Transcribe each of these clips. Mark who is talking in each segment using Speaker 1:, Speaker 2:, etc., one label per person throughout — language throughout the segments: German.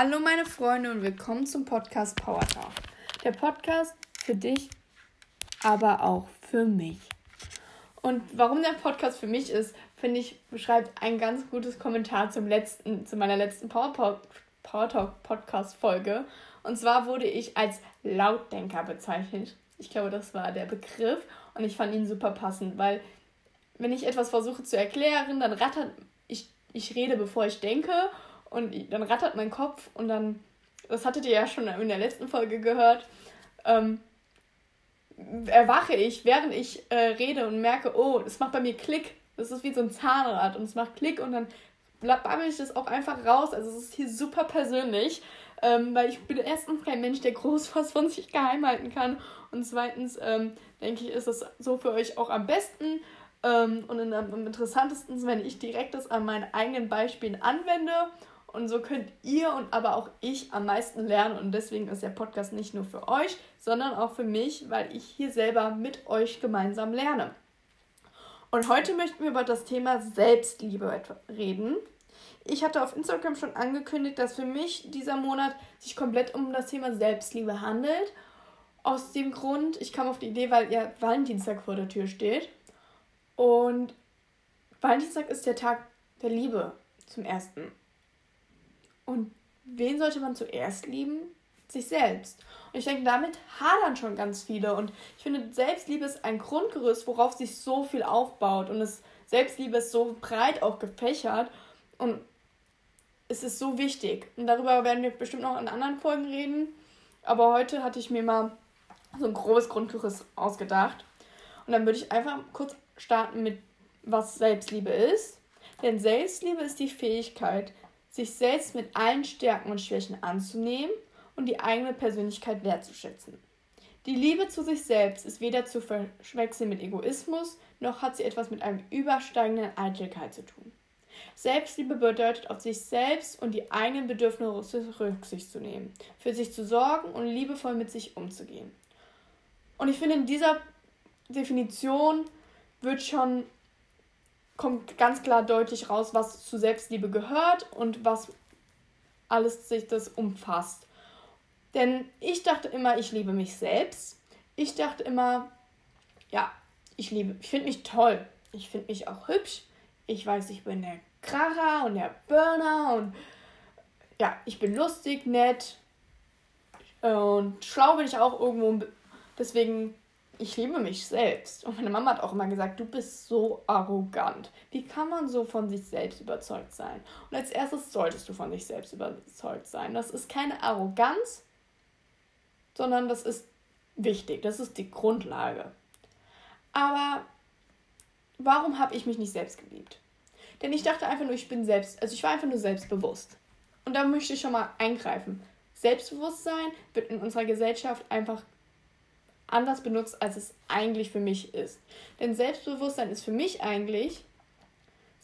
Speaker 1: Hallo meine Freunde und willkommen zum Podcast Power Talk. Der Podcast für dich, aber auch für mich. Und warum der Podcast für mich ist, finde ich, beschreibt ein ganz gutes Kommentar zum letzten, zu meiner letzten Power, Power Talk Podcast Folge. Und zwar wurde ich als Lautdenker bezeichnet. Ich glaube, das war der Begriff und ich fand ihn super passend, weil wenn ich etwas versuche zu erklären, dann rattert ich, ich rede, bevor ich denke und dann rattert mein Kopf und dann, das hattet ihr ja schon in der letzten Folge gehört, ähm, erwache ich, während ich äh, rede und merke, oh, es macht bei mir Klick. Das ist wie so ein Zahnrad und es macht Klick und dann babbel ich das auch einfach raus. Also es ist hier super persönlich, ähm, weil ich bin erstens kein Mensch, der groß was von sich geheim halten kann und zweitens ähm, denke ich, ist es so für euch auch am besten ähm, und am interessantesten, wenn ich direkt das an meinen eigenen Beispielen anwende und so könnt ihr und aber auch ich am meisten lernen. Und deswegen ist der Podcast nicht nur für euch, sondern auch für mich, weil ich hier selber mit euch gemeinsam lerne. Und heute möchten wir über das Thema Selbstliebe reden. Ich hatte auf Instagram schon angekündigt, dass für mich dieser Monat sich komplett um das Thema Selbstliebe handelt. Aus dem Grund, ich kam auf die Idee, weil ja Valentinstag vor der Tür steht. Und Valentinstag ist der Tag der Liebe zum ersten. Und wen sollte man zuerst lieben? Sich selbst. Und ich denke, damit hadern schon ganz viele. Und ich finde, Selbstliebe ist ein Grundgerüst, worauf sich so viel aufbaut. Und es, Selbstliebe ist so breit auch gefächert. Und es ist so wichtig. Und darüber werden wir bestimmt noch in anderen Folgen reden. Aber heute hatte ich mir mal so ein grobes Grundgerüst ausgedacht. Und dann würde ich einfach kurz starten mit, was Selbstliebe ist. Denn Selbstliebe ist die Fähigkeit, sich selbst mit allen Stärken und Schwächen anzunehmen und die eigene Persönlichkeit wertzuschätzen. Die Liebe zu sich selbst ist weder zu verwechseln mit Egoismus, noch hat sie etwas mit einem übersteigenden Eitelkeit zu tun. Selbstliebe bedeutet, auf sich selbst und die eigenen Bedürfnisse Rücksicht zu nehmen, für sich zu sorgen und liebevoll mit sich umzugehen. Und ich finde, in dieser Definition wird schon kommt ganz klar deutlich raus, was zu Selbstliebe gehört und was alles sich das umfasst. Denn ich dachte immer, ich liebe mich selbst. Ich dachte immer, ja, ich liebe, ich finde mich toll. Ich finde mich auch hübsch. Ich weiß, ich bin der Kracher und der Burner und ja, ich bin lustig, nett und schlau bin ich auch irgendwo. Deswegen ich liebe mich selbst. Und meine Mama hat auch immer gesagt, du bist so arrogant. Wie kann man so von sich selbst überzeugt sein? Und als erstes solltest du von dich selbst überzeugt sein. Das ist keine Arroganz, sondern das ist wichtig. Das ist die Grundlage. Aber warum habe ich mich nicht selbst geliebt? Denn ich dachte einfach nur, ich bin selbst, also ich war einfach nur selbstbewusst. Und da möchte ich schon mal eingreifen. Selbstbewusstsein wird in unserer Gesellschaft einfach anders benutzt, als es eigentlich für mich ist. Denn Selbstbewusstsein ist für mich eigentlich,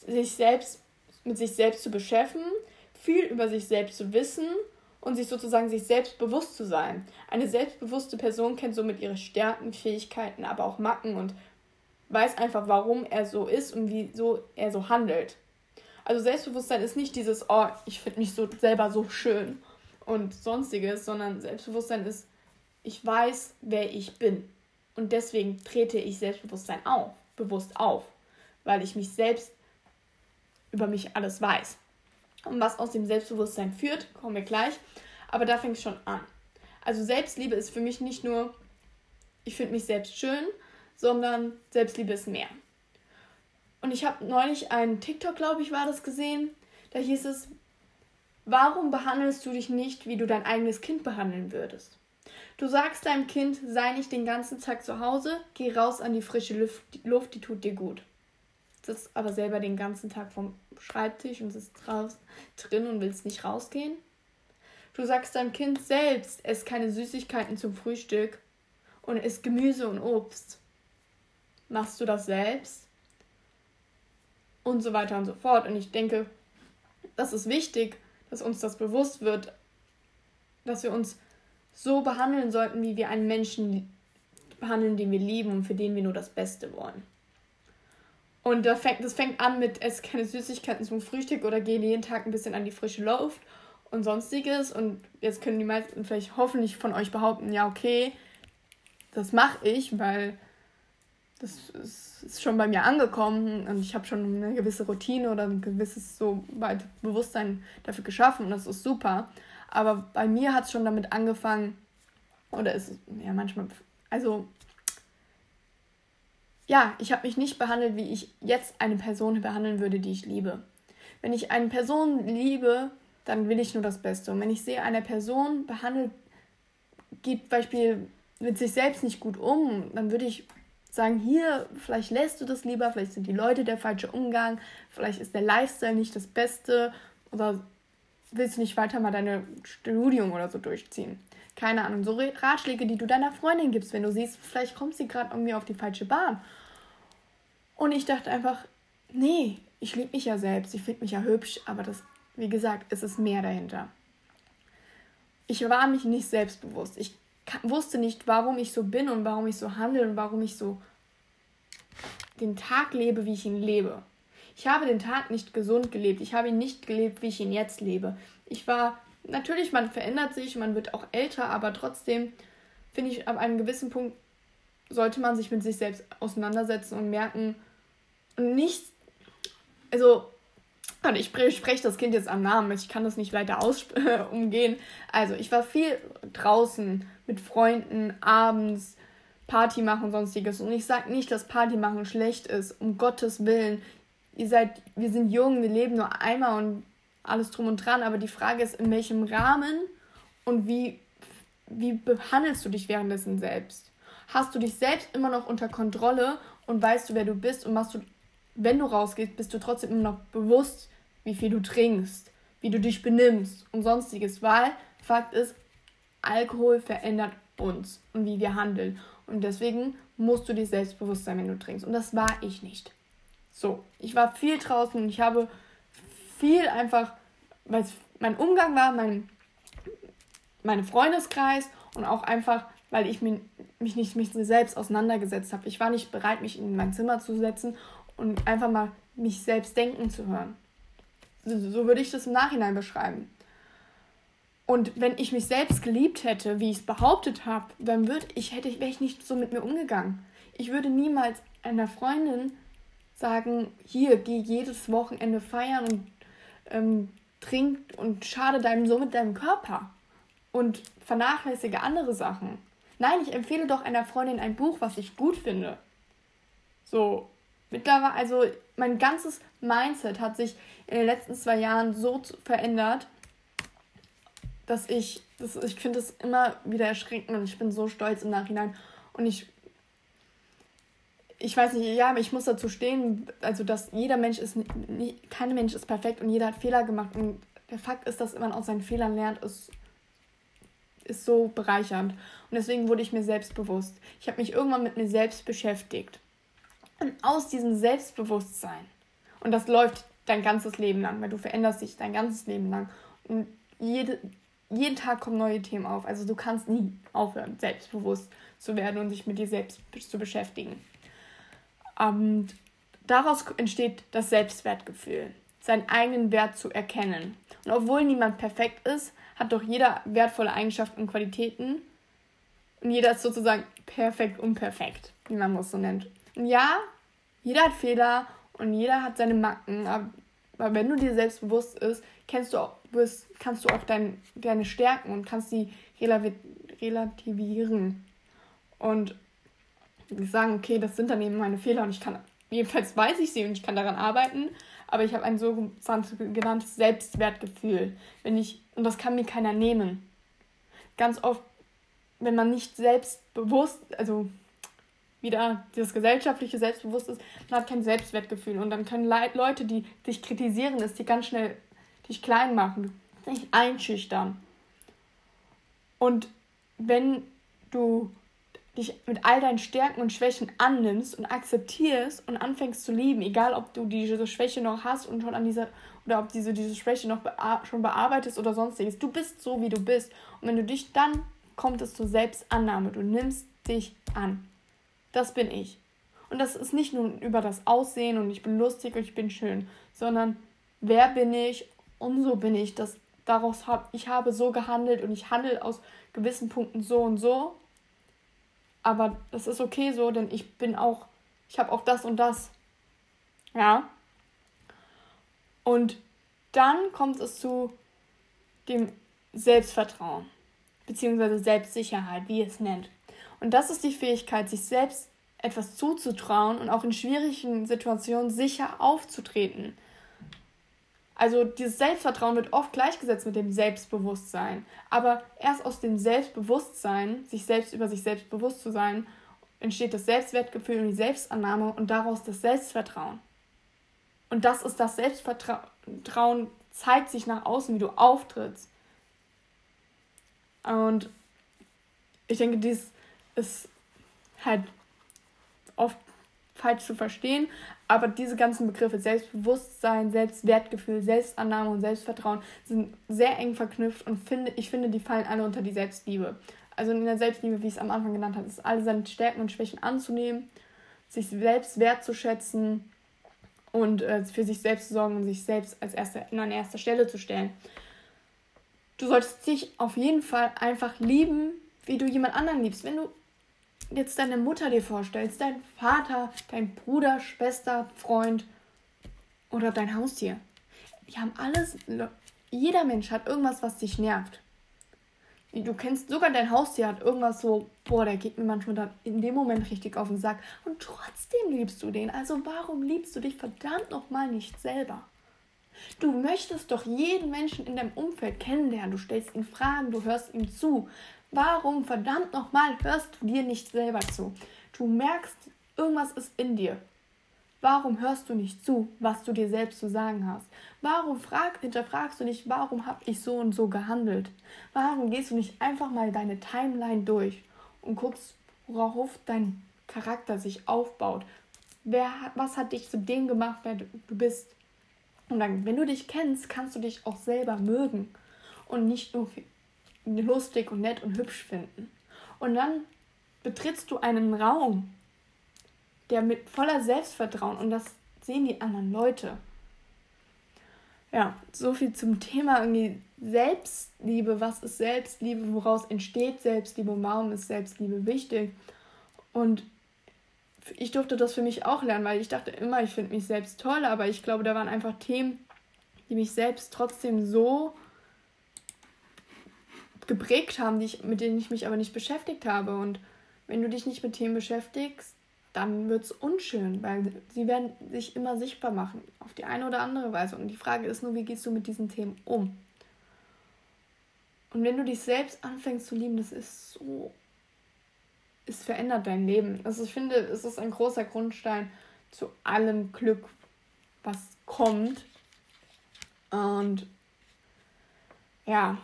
Speaker 1: sich selbst mit sich selbst zu beschäftigen, viel über sich selbst zu wissen und sich sozusagen sich selbst bewusst zu sein. Eine selbstbewusste Person kennt somit ihre Stärken, Fähigkeiten, aber auch Macken und weiß einfach, warum er so ist und wieso er so handelt. Also Selbstbewusstsein ist nicht dieses, oh, ich finde mich so selber so schön und sonstiges, sondern Selbstbewusstsein ist ich weiß, wer ich bin. Und deswegen trete ich Selbstbewusstsein auf, bewusst auf, weil ich mich selbst über mich alles weiß. Und was aus dem Selbstbewusstsein führt, kommen wir gleich. Aber da fängt es schon an. Also Selbstliebe ist für mich nicht nur, ich finde mich selbst schön, sondern Selbstliebe ist mehr. Und ich habe neulich einen TikTok, glaube ich, war das gesehen. Da hieß es, warum behandelst du dich nicht, wie du dein eigenes Kind behandeln würdest? Du sagst deinem Kind, sei nicht den ganzen Tag zu Hause, geh raus an die frische Luft, die tut dir gut. Sitzt aber selber den ganzen Tag vom Schreibtisch und sitzt raus, drin und willst nicht rausgehen. Du sagst deinem Kind selbst, ess keine Süßigkeiten zum Frühstück und isst Gemüse und Obst. Machst du das selbst? Und so weiter und so fort. Und ich denke, das ist wichtig, dass uns das bewusst wird, dass wir uns so behandeln sollten, wie wir einen Menschen behandeln, den wir lieben und für den wir nur das Beste wollen. Und das fängt, das fängt an mit, ess keine Süßigkeiten zum Frühstück oder geh jeden Tag ein bisschen an die frische Luft und sonstiges. Und jetzt können die meisten vielleicht hoffentlich von euch behaupten, ja, okay, das mache ich, weil das ist schon bei mir angekommen und ich habe schon eine gewisse Routine oder ein gewisses so weit Bewusstsein dafür geschaffen und das ist super. Aber bei mir hat es schon damit angefangen, oder ist es ja manchmal, also ja, ich habe mich nicht behandelt, wie ich jetzt eine Person behandeln würde, die ich liebe. Wenn ich eine Person liebe, dann will ich nur das Beste. Und wenn ich sehe, eine Person behandelt, geht Beispiel mit sich selbst nicht gut um, dann würde ich sagen, hier, vielleicht lässt du das lieber, vielleicht sind die Leute der falsche Umgang, vielleicht ist der Lifestyle nicht das Beste oder willst du nicht weiter mal deine Studium oder so durchziehen. Keine Ahnung, so Ratschläge, die du deiner Freundin gibst, wenn du siehst, vielleicht kommt sie gerade irgendwie auf die falsche Bahn. Und ich dachte einfach, nee, ich liebe mich ja selbst, ich finde mich ja hübsch, aber das, wie gesagt, es ist mehr dahinter. Ich war mich nicht selbstbewusst. Ich wusste nicht, warum ich so bin und warum ich so handle und warum ich so den Tag lebe, wie ich ihn lebe. Ich habe den Tag nicht gesund gelebt. Ich habe ihn nicht gelebt, wie ich ihn jetzt lebe. Ich war, natürlich, man verändert sich, man wird auch älter, aber trotzdem finde ich, ab einem gewissen Punkt sollte man sich mit sich selbst auseinandersetzen und merken nicht, also, ich spreche das Kind jetzt am Namen, ich kann das nicht weiter aus umgehen. Also, ich war viel draußen mit Freunden, abends, Party machen sonstiges. Und ich sage nicht, dass Party machen schlecht ist, um Gottes Willen. Ihr seid, wir sind jung, wir leben nur einmal und alles drum und dran, aber die Frage ist, in welchem Rahmen und wie, wie behandelst du dich währenddessen selbst? Hast du dich selbst immer noch unter Kontrolle und weißt du, wer du bist und machst du, wenn du rausgehst, bist du trotzdem immer noch bewusst, wie viel du trinkst, wie du dich benimmst und sonstiges, weil Fakt ist, Alkohol verändert uns und wie wir handeln. Und deswegen musst du dir selbstbewusst sein, wenn du trinkst. Und das war ich nicht. So, ich war viel draußen und ich habe viel einfach, weil es mein Umgang war, mein meine Freundeskreis und auch einfach, weil ich mich, mich nicht mit mir selbst auseinandergesetzt habe. Ich war nicht bereit, mich in mein Zimmer zu setzen und einfach mal mich selbst denken zu hören. So, so würde ich das im Nachhinein beschreiben. Und wenn ich mich selbst geliebt hätte, wie ich es behauptet habe, dann würde ich, hätte wäre ich nicht so mit mir umgegangen. Ich würde niemals einer Freundin sagen, hier, geh jedes Wochenende feiern und ähm, trink und schade deinem so mit deinem Körper und vernachlässige andere Sachen. Nein, ich empfehle doch einer Freundin ein Buch, was ich gut finde. So, mittlerweile, also mein ganzes Mindset hat sich in den letzten zwei Jahren so verändert, dass ich, das, ich finde es immer wieder erschreckend und ich bin so stolz im Nachhinein. Und ich, ich weiß nicht, ja, aber ich muss dazu stehen, also dass jeder Mensch ist, kein Mensch ist perfekt und jeder hat Fehler gemacht. Und der Fakt ist, dass man aus seinen Fehlern lernt, ist, ist so bereichernd. Und deswegen wurde ich mir selbst bewusst. Ich habe mich irgendwann mit mir selbst beschäftigt. Und aus diesem Selbstbewusstsein, und das läuft dein ganzes Leben lang, weil du veränderst dich dein ganzes Leben lang. Und jede, jeden Tag kommen neue Themen auf. Also du kannst nie aufhören, selbstbewusst zu werden und sich mit dir selbst zu beschäftigen. Und daraus entsteht das Selbstwertgefühl, seinen eigenen Wert zu erkennen. Und obwohl niemand perfekt ist, hat doch jeder wertvolle Eigenschaften und Qualitäten. Und jeder ist sozusagen perfekt unperfekt, wie man es so nennt. Und ja, jeder hat Fehler und jeder hat seine Macken, aber wenn du dir selbstbewusst bist, kennst du auch, bist, kannst du auch dein, deine Stärken und kannst sie relativieren. Und sagen, okay, das sind dann eben meine Fehler und ich kann, jedenfalls weiß ich sie und ich kann daran arbeiten, aber ich habe ein sogenanntes Selbstwertgefühl. Wenn ich, und das kann mir keiner nehmen. Ganz oft, wenn man nicht selbstbewusst, also wieder dieses gesellschaftliche Selbstbewusstsein, man hat kein Selbstwertgefühl. Und dann können Le Leute, die dich kritisieren, das die ganz schnell dich klein machen, dich einschüchtern. Und wenn du dich mit all deinen Stärken und Schwächen annimmst und akzeptierst und anfängst zu lieben, egal ob du diese Schwäche noch hast und schon an dieser oder ob diese, diese Schwäche noch bea schon bearbeitest oder sonstiges. Du bist so, wie du bist. Und wenn du dich dann kommt es zur Selbstannahme. Du nimmst dich an. Das bin ich. Und das ist nicht nur über das Aussehen und ich bin lustig und ich bin schön, sondern wer bin ich und so bin ich. Das daraus habe, ich habe so gehandelt und ich handle aus gewissen Punkten so und so. Aber das ist okay so, denn ich bin auch, ich habe auch das und das. Ja. Und dann kommt es zu dem Selbstvertrauen, beziehungsweise Selbstsicherheit, wie ihr es nennt. Und das ist die Fähigkeit, sich selbst etwas zuzutrauen und auch in schwierigen Situationen sicher aufzutreten. Also dieses Selbstvertrauen wird oft gleichgesetzt mit dem Selbstbewusstsein. Aber erst aus dem Selbstbewusstsein, sich selbst über sich selbst bewusst zu sein, entsteht das Selbstwertgefühl und die Selbstannahme und daraus das Selbstvertrauen. Und das ist das Selbstvertrauen, zeigt sich nach außen, wie du auftrittst. Und ich denke, dies ist halt oft falsch zu verstehen, aber diese ganzen Begriffe Selbstbewusstsein, Selbstwertgefühl, Selbstannahme und Selbstvertrauen sind sehr eng verknüpft und finde, ich finde, die fallen alle unter die Selbstliebe. Also in der Selbstliebe, wie ich es am Anfang genannt habe, ist alle seine Stärken und Schwächen anzunehmen, sich selbst wertzuschätzen und äh, für sich selbst zu sorgen und sich selbst als erste, an erster Stelle zu stellen. Du solltest dich auf jeden Fall einfach lieben, wie du jemand anderen liebst. Wenn du jetzt deine Mutter dir vorstellst, dein Vater, dein Bruder, Schwester, Freund oder dein Haustier. Die haben alles, jeder Mensch hat irgendwas, was dich nervt. Du kennst sogar dein Haustier hat irgendwas so, boah, der geht mir manchmal dann in dem Moment richtig auf den Sack. Und trotzdem liebst du den. Also warum liebst du dich verdammt nochmal nicht selber? Du möchtest doch jeden Menschen in deinem Umfeld kennenlernen. Du stellst ihn Fragen, du hörst ihm zu. Warum verdammt nochmal hörst du dir nicht selber zu? Du merkst, irgendwas ist in dir. Warum hörst du nicht zu, was du dir selbst zu sagen hast? Warum frag, hinterfragst du nicht, warum habe ich so und so gehandelt? Warum gehst du nicht einfach mal deine Timeline durch und guckst, worauf dein Charakter sich aufbaut? Wer, was hat dich zu dem gemacht, wer du bist? Und dann, wenn du dich kennst, kannst du dich auch selber mögen und nicht nur lustig und nett und hübsch finden. Und dann betrittst du einen Raum, der mit voller Selbstvertrauen und das sehen die anderen Leute. Ja, so viel zum Thema irgendwie Selbstliebe. Was ist Selbstliebe? Woraus entsteht Selbstliebe? Warum ist Selbstliebe wichtig? Und ich durfte das für mich auch lernen, weil ich dachte immer, ich finde mich selbst toll, aber ich glaube, da waren einfach Themen, die mich selbst trotzdem so geprägt haben, die ich, mit denen ich mich aber nicht beschäftigt habe. Und wenn du dich nicht mit Themen beschäftigst, dann wird es unschön, weil sie werden sich immer sichtbar machen, auf die eine oder andere Weise. Und die Frage ist nur, wie gehst du mit diesen Themen um? Und wenn du dich selbst anfängst zu lieben, das ist so, es verändert dein Leben. Also ich finde, es ist ein großer Grundstein zu allem Glück, was kommt. Und ja,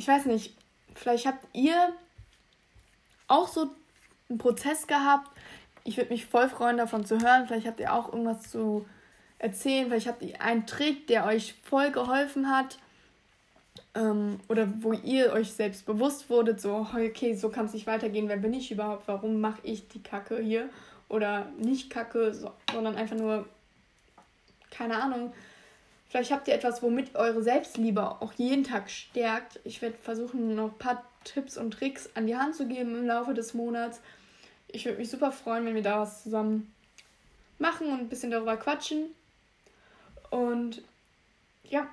Speaker 1: ich weiß nicht, vielleicht habt ihr auch so einen Prozess gehabt. Ich würde mich voll freuen, davon zu hören. Vielleicht habt ihr auch irgendwas zu erzählen. Vielleicht habt ihr einen Trick, der euch voll geholfen hat. Ähm, oder wo ihr euch selbst bewusst wurdet, so, okay, so kann es nicht weitergehen. Wer bin ich überhaupt? Warum mache ich die Kacke hier? Oder nicht Kacke, so, sondern einfach nur, keine Ahnung, Vielleicht habt ihr etwas, womit eure Selbstliebe auch jeden Tag stärkt. Ich werde versuchen, noch ein paar Tipps und Tricks an die Hand zu geben im Laufe des Monats. Ich würde mich super freuen, wenn wir da was zusammen machen und ein bisschen darüber quatschen. Und ja,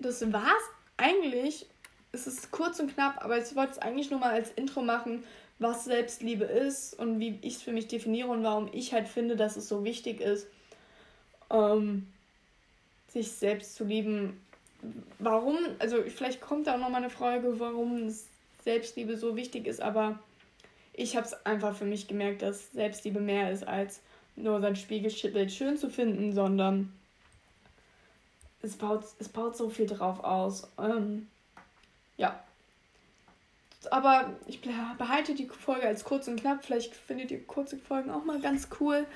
Speaker 1: das war's eigentlich. Es ist kurz und knapp, aber ich wollte es eigentlich nur mal als Intro machen, was Selbstliebe ist und wie ich es für mich definiere und warum ich halt finde, dass es so wichtig ist. Ähm, sich selbst zu lieben. Warum, also vielleicht kommt da auch noch mal eine Frage, warum Selbstliebe so wichtig ist, aber ich habe es einfach für mich gemerkt, dass Selbstliebe mehr ist als nur sein Spiegelbild schön zu finden, sondern es baut, es baut so viel drauf aus. Ähm, ja. Aber ich behalte die Folge als kurz und knapp. Vielleicht findet ihr kurze Folgen auch mal ganz cool.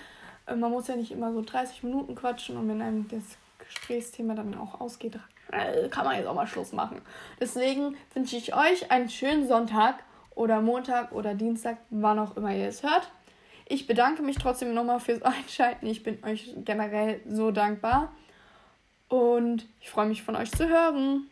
Speaker 1: Äh, man muss ja nicht immer so 30 Minuten quatschen und wenn einem das Gesprächsthema dann auch ausgeht, äh, kann man jetzt auch mal Schluss machen. Deswegen wünsche ich euch einen schönen Sonntag oder Montag oder Dienstag, wann auch immer ihr es hört. Ich bedanke mich trotzdem nochmal fürs Einschalten. Ich bin euch generell so dankbar. Und und ich freue mich von euch zu hören.